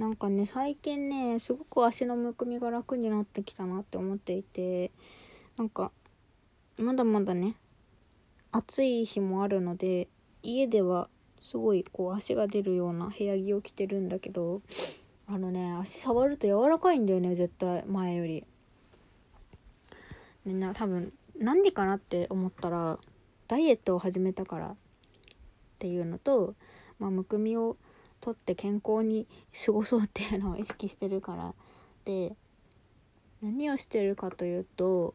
なんかね最近ねすごく足のむくみが楽になってきたなって思っていてなんかまだまだね暑い日もあるので家ではすごいこう足が出るような部屋着を着てるんだけどあのね足触ると柔らかいんだよね絶対前より。みんな多分何でかなって思ったらダイエットを始めたからっていうのと、まあ、むくみを取って健康に過ごそうっていうのを意識してるから。で何をしてるかというと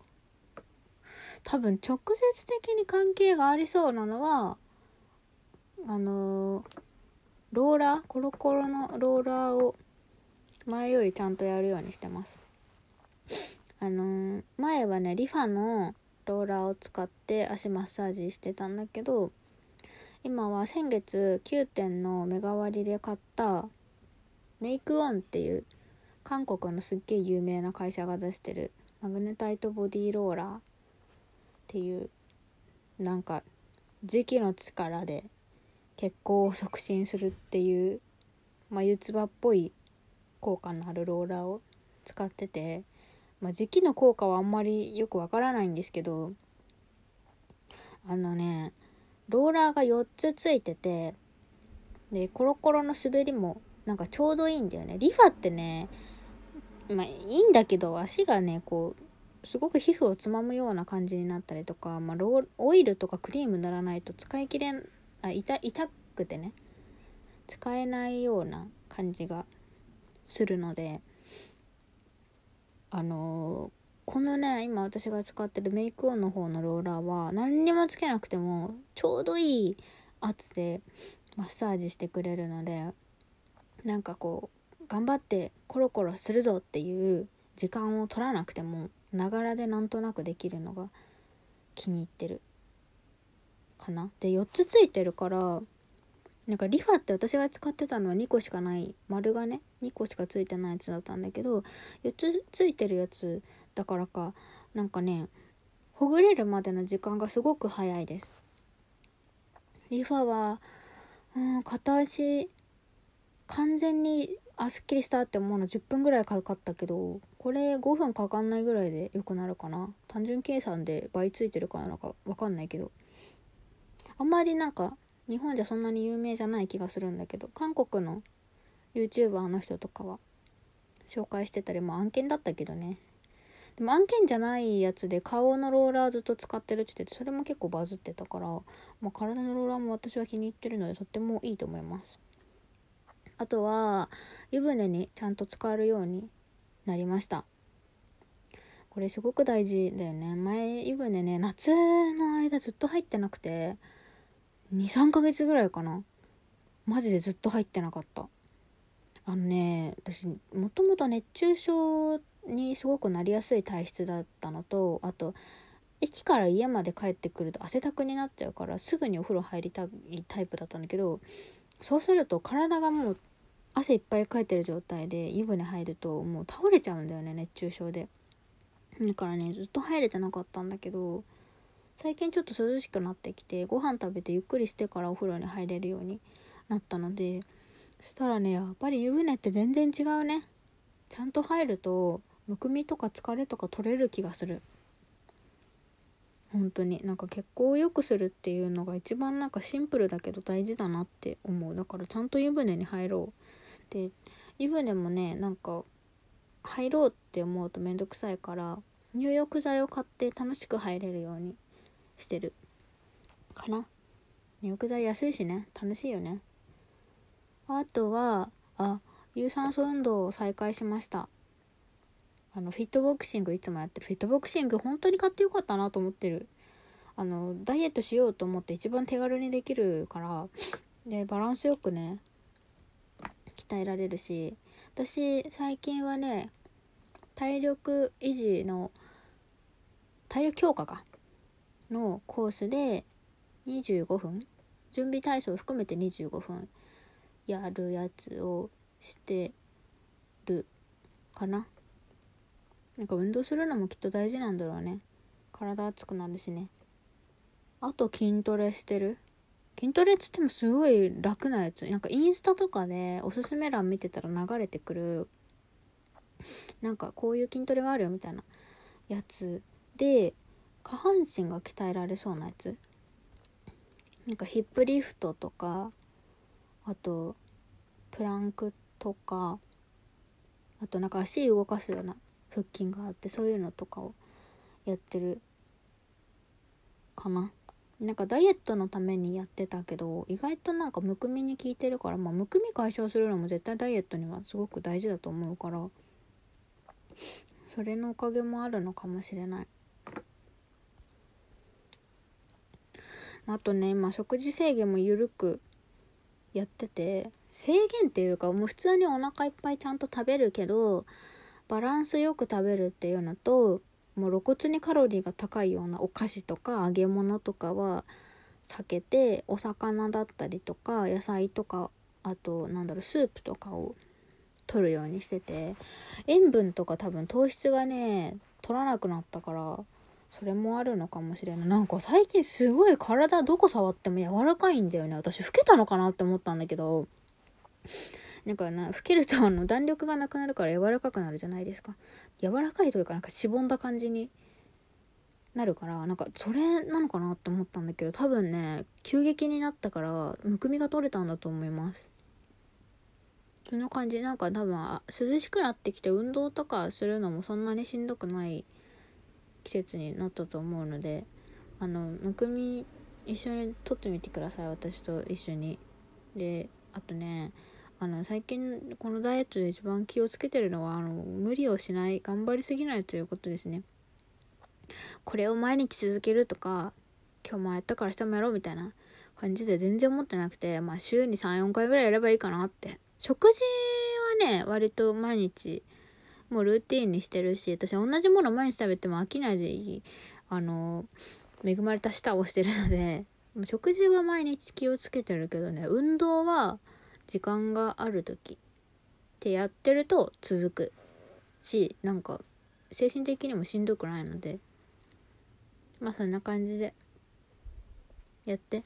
多分直接的に関係がありそうなのはあの、ローラーコロコロのローラーを前よりちゃんとやるようにしてます。あの、前はねリファのローラーを使って足マッサージしてたんだけど今は先月9点のメガ割で買ったメイクオンっていう韓国のすっげえ有名な会社が出してるマグネタイトボディローラーっていうなんか磁気の力で血行を促進するっていう眉唾っぽい効果のあるローラーを使ってて、まあ、磁気の効果はあんまりよくわからないんですけどあのねローラーが4つついててでコロコロの滑りもなんかちょうどいいんだよね。リファってねまあいいんだけど足がねこうすごく皮膚をつまむような感じになったりとか、まあ、ロオイルとかクリーム塗らないと使い切れんあ痛痛くてね使えないような感じがするのであのーこのね今私が使ってるメイクオンの方のローラーは何にもつけなくてもちょうどいい圧でマッサージしてくれるのでなんかこう頑張ってコロコロするぞっていう時間を取らなくてもながらでなんとなくできるのが気に入ってるかな。で4つついてるからなんかリファって私が使ってたのは2個しかない丸がね2個しかついてないやつだったんだけど4つついてるやつだからかなんかねほぐれるまでの時間がすごく早いです。リファはうん片足完全にあすっきりしたって思うの10分ぐらいかかったけどこれ5分かかんないぐらいで良くなるかな。単純計算で倍ついてるからなんかわかんないけど。あんまりなんか日本じゃそんなに有名じゃない気がするんだけど韓国の YouTuber の人とかは紹介してたりまあ案件だったけどね。でも案件じゃないやつで顔のローラーずっと使ってるって言っててそれも結構バズってたから、まあ、体のローラーも私は気に入ってるのでとってもいいと思います。あとは湯船にちゃんと使えるようになりました。これすごく大事だよね。前湯船ね夏の間ずっと入ってなくて23ヶ月ぐらいかな。マジでずっと入ってなかった。あのね私もともと熱中症にすごくなりやすい体質だったのとあと駅から家まで帰ってくると汗だくになっちゃうからすぐにお風呂入りたいタイプだったんだけどそうすると体がもう汗いっぱいかいてる状態で湯船入るともう倒れちゃうんだよね熱中症で。だからねずっと入れてなかったんだけど最近ちょっと涼しくなってきてご飯食べてゆっくりしてからお風呂に入れるようになったのでそしたらねやっぱり湯船って全然違うね。ちゃんと入るとむくみとか疲れとか取れる気がする。本当に。なんか血行を良くするっていうのが一番なんかシンプルだけど大事だなって思う。だからちゃんと湯船に入ろう。で湯船もねなんか入ろうって思うとめんどくさいから入浴剤を買って楽しく入れるようにしてる。かな。入浴剤安いしね。楽しいよね。あとはあ有酸素運動を再開しました。あのフィットボクシングいつもやってる。フィットボクシング本当に買ってよかったなと思ってる。あのダイエットしようと思って一番手軽にできるから。でバランスよくね鍛えられるし。私最近はね体力維持の体力強化か。のコースで25分準備体操を含めて25分やるやつをしてるかな。なんか運動するのもきっと大事なんだろうね。体熱くなるしね。あと筋トレしてる？筋トレっつってもすごい楽なやつ。なんかインスタとかでおすすめ欄見てたら流れてくるなんかこういう筋トレがあるよみたいなやつで下半身が鍛えられそうなやつ？なんかヒップリフトとかあとプランクとかあとなんか足動かすような腹筋があってそういうのとかをやってるかな。なんかダイエットのためにやってたけど意外となんかむくみに効いてるからまあむくみ解消するのも絶対ダイエットにはすごく大事だと思うからそれのおかげもあるのかもしれない。あとね今食事制限も緩くやってて制限っていうかもう普通にお腹いっぱいちゃんと食べるけどバランスよく食べるっていうのともう露骨にカロリーが高いようなお菓子とか揚げ物とかは避けてお魚だったりとか野菜とかあとなんだろうスープとかを取るようにしてて塩分とか多分糖質がね取らなくなったからそれもあるのかもしれない。なんか最近すごい体どこ触っても柔らかいんだよね。私老けたのかなって思ったんだけど。なんかな老けるとあの弾力がなくなるから柔らかくなるじゃないですか。柔らかいというかなんかしぼんだ感じになるからなんかそれなのかなって思ったんだけど多分ね急激になったからむくみが取れたんだと思います。そんな感じ。なんか多分涼しくなってきて運動とかするのもそんなにしんどくない季節になったと思うのであのむくみ一緒に撮ってみてください。私と一緒に。であとねあの最近このダイエットで一番気をつけてるのはあの無理をしない頑張りすぎないということですね。これを毎日続けるとか今日もやったから明日もやろうみたいな感じで全然思ってなくてまあ週に34回ぐらいやればいいかなって。食事はね割と毎日もうルーティンにしてるし私同じもの毎日食べても飽きないでいいあの恵まれた舌をしてるので食事は毎日気をつけてるけどね運動は時間がある時ってやってると続くしなんか精神的にもしんどくないのでまあそんな感じでやって。